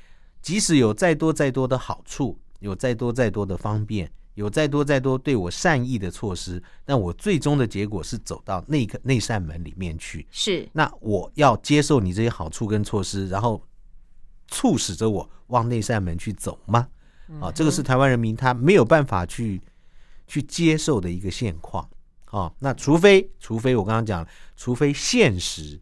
即使有再多再多的好处，有再多再多的方便，有再多再多对我善意的措施，但我最终的结果是走到那个那扇门里面去。是那我要接受你这些好处跟措施，然后促使着我往那扇门去走吗？啊，这个是台湾人民他没有办法去去接受的一个现况啊。那除非除非我刚刚讲，除非现实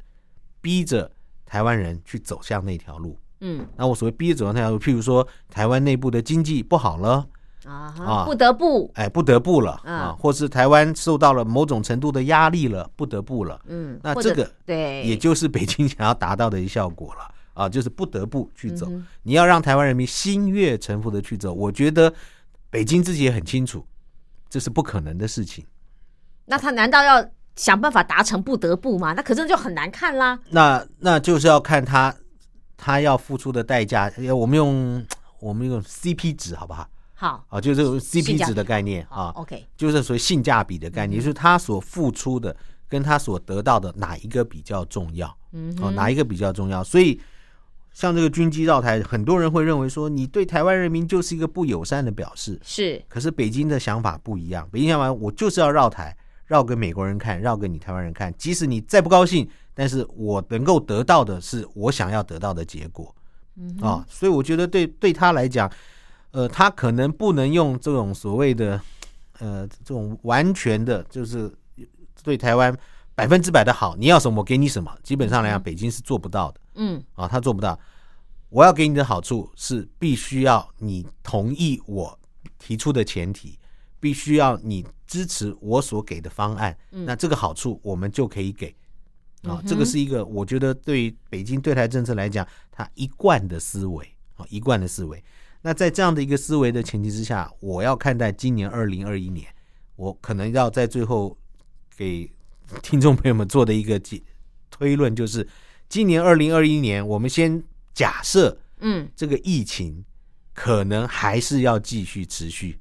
逼着台湾人去走向那条路。嗯那我所谓逼着走向那条路，譬如说台湾内部的经济不好了啊，啊不得不，哎，不得不了嗯啊，或是台湾受到了某种程度的压力了，不得不了。嗯，那这个对，也就是北京想要达到的一效果了啊，就是不得不去走。嗯你要让台湾人民心悦诚服的去走，我觉得北京自己也很清楚，这是不可能的事情。那他难道要想办法达成不得不吗？那可是就很难看啦。那那就是要看他他要付出的代价，呃我们用我们用 CP 值好不好？好，啊，就是这种 CP 值的概念啊，，OK，就是所谓性价比的概念，就是他所付出的跟他所得到的哪一个比较重要？嗯哦，哪一个比较重要？所以像这个军机绕台，很多人会认为说，你对台湾人民就是一个不友善的表示。是可是北京的想法不一样，北京想法我就是要绕台，绕给美国人看，绕给你台湾人看。即使你再不高兴，但是我能够得到的是我想要得到的结果。啊、所以我觉得对对他来讲，呃，他可能不能用这种所谓的呃这种完全的，就是对台湾百分之百的好，你要什么我给你什么。基本上来讲，北京是做不到的。嗯啊，他做不到。我要给你的好处是必须要你同意我提出的前提，必须要你支持我所给的方案，嗯那这个好处我们就可以给。啊，这个是一个我觉得对于北京对台政策来讲，它一贯的思维啊，一贯的思维。那在这样的一个思维的前提之下，我要看待今年二零二一年，我可能要在最后给 听众朋友们做的一个结推论，就是今年二零二一年，我们先假设嗯，这个疫情可能还是要继续持续，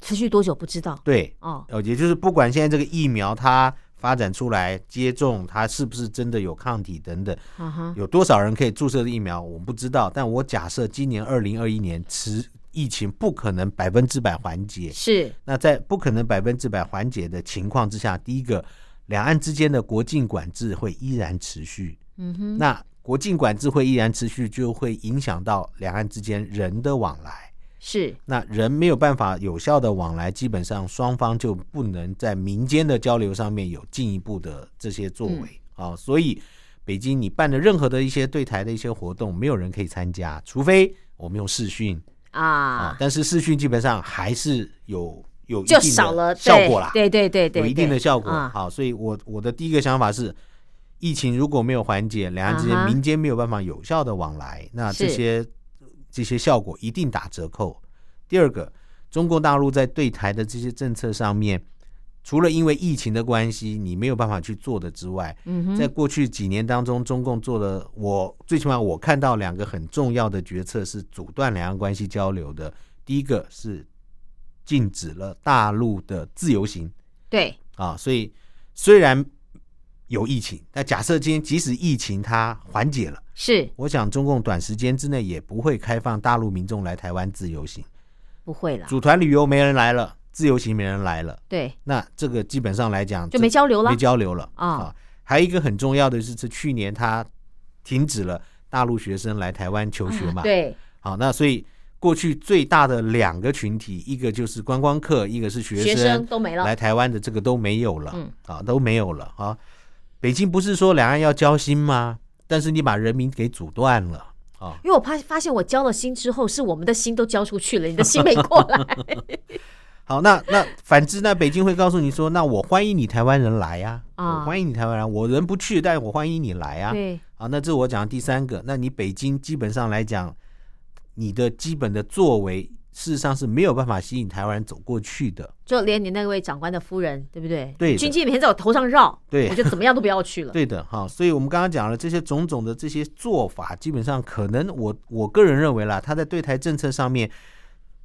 持续多久不知道。对，哦，呃，也就是不管现在这个疫苗它发展出来接种，它是不是真的有抗体等等，有多少人可以注射的疫苗，我们不知道。但我假设今年二零二一年持疫情不可能百分之百缓解，是那在不可能百分之百缓解的情况之下，第一个，两岸之间的国境管制会依然持续。嗯哼，那国境管制会依然持续，就会影响到两岸之间人的往来。是。那人没有办法有效的往来，基本上双方就不能在民间的交流上面有进一步的这些作为啊、所以北京你办的任何的一些对台的一些活动，没有人可以参加，除非我们用视讯啊。啊，，但是视讯基本上还是有有一就定的少了效果啦，对对对对，有一定的效果。啊。好，所以我我的第一个想法是，疫情如果没有缓解，两岸之间民间没有办法有效的往来，那这些这些效果一定打折扣。第二个，中国大陆在对台的这些政策上面，除了因为疫情的关系，你没有办法去做的之外，嗯哼，在过去几年当中，中共做了我最起码我看到两个很重要的决策是阻断两岸关系交流的。第一个是禁止了大陆的自由行对啊，所以虽然有疫情，但假设今天即使疫情它缓解了，是。我想中共短时间之内也不会开放大陆民众来台湾自由行，不会了，组团旅游没人来了，自由行没人来了，对。那这个基本上来讲就没交流了？没交流了啊。还有一个很重要的是，是去年他停止了大陆学生来台湾求学嘛。，对。好，那所以过去最大的两个群体，一个就是观光客，一个是学学生都没了。来台湾的这个都没有了，嗯。啊，都没有了啊。北京不是说两岸要交心吗？但是你把人民给阻断了啊。因为我怕发现我交了心之后，是我们的心都交出去了，你的心没过来。好，那那反之呢？北京会告诉你说，那我欢迎你台湾人来呀、啊我欢迎你台湾人，我人不去，但我欢迎你来啊。对，啊，那这是我讲的第三个。那你北京基本上来讲，你的基本的作为，事实上是没有办法吸引台湾人走过去的。就连你那位长官的夫人，对不对？对军机每天在我头上绕，对我就怎么样都不要去了。对的，哈。所以我们刚刚讲了这些种种的这些做法，基本上可能我我个人认为啦，他在对台政策上面，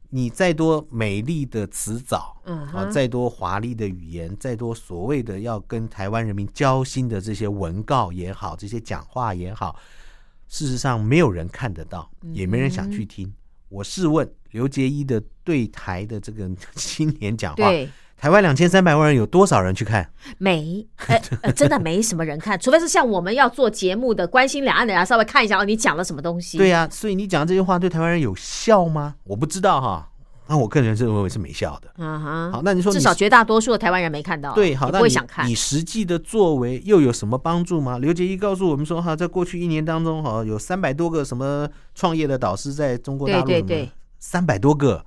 你再多美丽的辞藻，啊，嗯啊，再多华丽的语言，再多所谓的要跟台湾人民交心的这些文告也好，这些讲话也好，事实上没有人看得到，也没人想去听。我试问刘杰一的对台的这个 新年讲话，对，台湾两千三百万人有多少人去看？没，呃呃，真的没什么人看，除非是像我们要做节目的，关心两岸的人，稍微看一下哦，你讲了什么东西。对呀、所以你讲这些话对台湾人有效吗？我不知道哈。那我个人是认为是没效的。嗯哼，好，那你说你至少绝大多数的台湾人没看到，对，好，那你不会想看你。实际的作为又有什么帮助吗？刘杰一告诉我们说，哈，在过去一年当中，哈，有三百多个什么创业的导师在中国大陆，对对对，三百多个，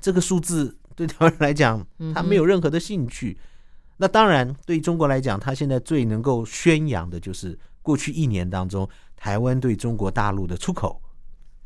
这个数字 对台湾人来讲，他没有任何的兴趣。那当然，对中国来讲，他现在最能够宣扬的就是过去一年当中，台湾对中国大陆的出口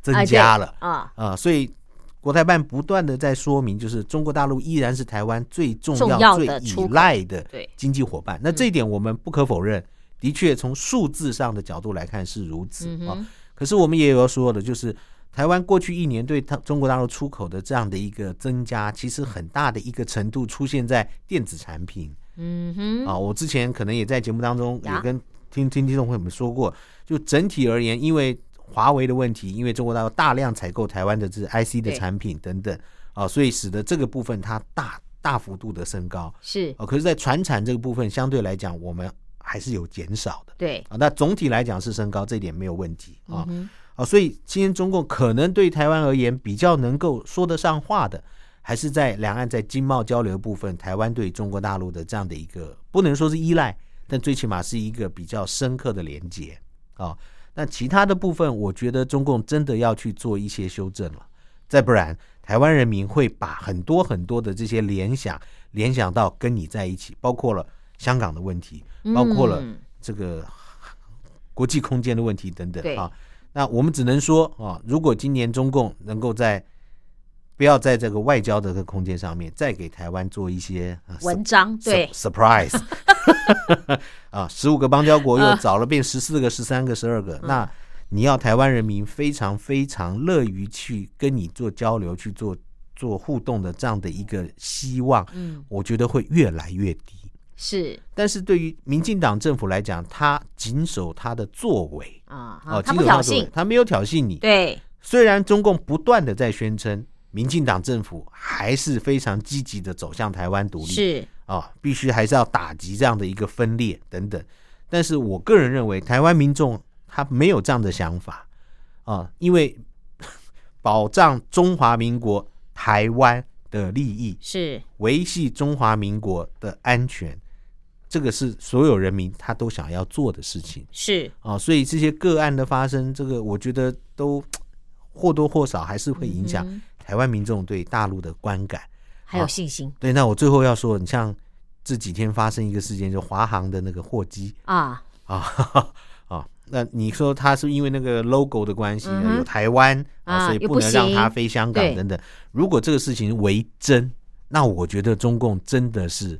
增加了啊啊，所以国台办不断的在说明，就是中国大陆依然是台湾最重重要、最依赖的经济伙伴。那这一点我们不可否认，的确从数字上的角度来看是如此啊。可是我们也有要说的，就是台湾过去一年对它中国大陆出口的这样的一个增加，其实很大的一个程度出现在电子产品嗯哼，啊。我之前可能也在节目当中也跟听听听众朋友们说过，就整体而言，因为华为的问题，因为中国大陆大量采购台湾的这 IC 的产品等等啊，所以使得这个部分它大大幅度的升高是啊。可是，在船产这个部分相对来讲，我们还是有减少的。对，啊，那总体来讲是升高，这一点没有问题啊。嗯哼啊，所以今天中共可能对台湾而言比较能够说得上话的，还是在两岸在经贸交流的部分，台湾对中国大陆的这样的一个不能说是依赖，但最起码是一个比较深刻的连接啊。那其他的部分，我觉得中共真的要去做一些修正了，再不然台湾人民会把很多很多的这些联想联想到跟你在一起，包括了香港的问题，包括了嗯这个国际空间的问题等等对啊。那我们只能说啊，如果今年中共能够在不要在这个外交的这个空间上面再给台湾做一些、啊、文章对。surprise 啊，十五个邦交国又啊找了变十四个、十三个、十二个，嗯。那你要台湾人民非常非常乐于去跟你做交流、去做做互动的这样的一个希望，嗯。我觉得会越来越低。是。但是对于民进党政府来讲，他谨守他的作为。啊，哦，他谨不挑衅。他没有挑衅你。对，虽然中共不断的在宣称，民进党政府还是非常积极的走向台湾独立，是。啊，必须还是要打击这样的一个分裂等等。但是我个人认为，台湾民众他没有这样的想法。啊，因为 保障中华民国台湾的利益，是。维系中华民国的安全，这个是所有人民他都想要做的事情。是，啊。所以这些个案的发生，这个我觉得都或多或少还是会影响嗯台湾民众对大陆的观感。还有信心。对，那我最后要说，你像这几天发生一个事件，就华航的那个货机。啊，啊 啊，那你说他是因为那个 logo 的关系，嗯有台湾啊所以不能让它飞香港等等。如果这个事情为真，那我觉得中共真的是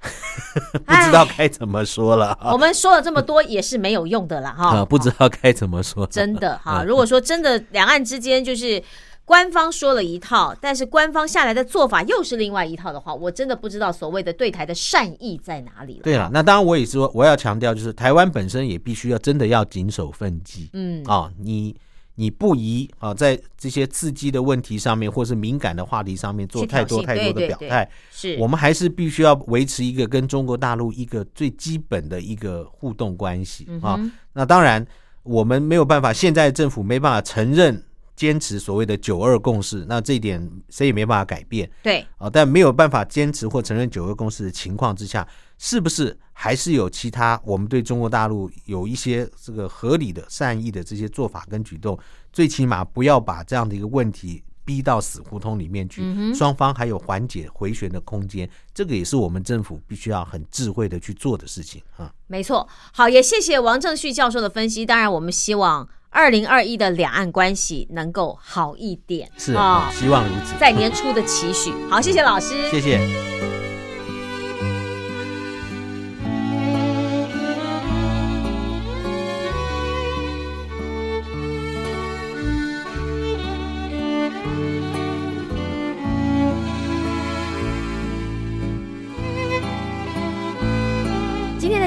不知道该怎么说了啊我们说了这么多也是没有用的了哈啊，，不知道该怎么说。真的哈。嗯如果说真的两岸之间就是官方说了一套，但是官方下来的做法又是另外一套的话，我真的不知道所谓的对台的善意在哪里了。对了，那当然我也说，我要强调，就是台湾本身也必须要真的要谨守分际。嗯，啊，你你不宜啊，在这些刺激的问题上面，或是敏感的话题上面做太多太多的表态。是我们还是必须要维持一个跟中国大陆一个最基本的一个互动关系啊。那当然，我们没有办法，现在政府没办法承认坚持所谓的九二共识，那这一点谁也没办法改变。对，啊，但没有办法坚持或承认九二共识的情况之下，是不是还是有其他我们对中国大陆有一些这个合理的善意的这些做法跟举动？最起码不要把这样的一个问题逼到死胡同里面去，嗯双方还有缓解回旋的空间，这个也是我们政府必须要很智慧的去做的事情啊。没错。好，也谢谢王正旭教授的分析。当然，我们希望二零二一的两岸关系能够好一点。是啊啊，希望如此。在年初的期许。好，谢谢老师。谢谢。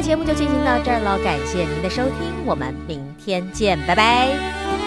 节目就进行到这儿了，感谢您的收听，我们明天见，拜拜。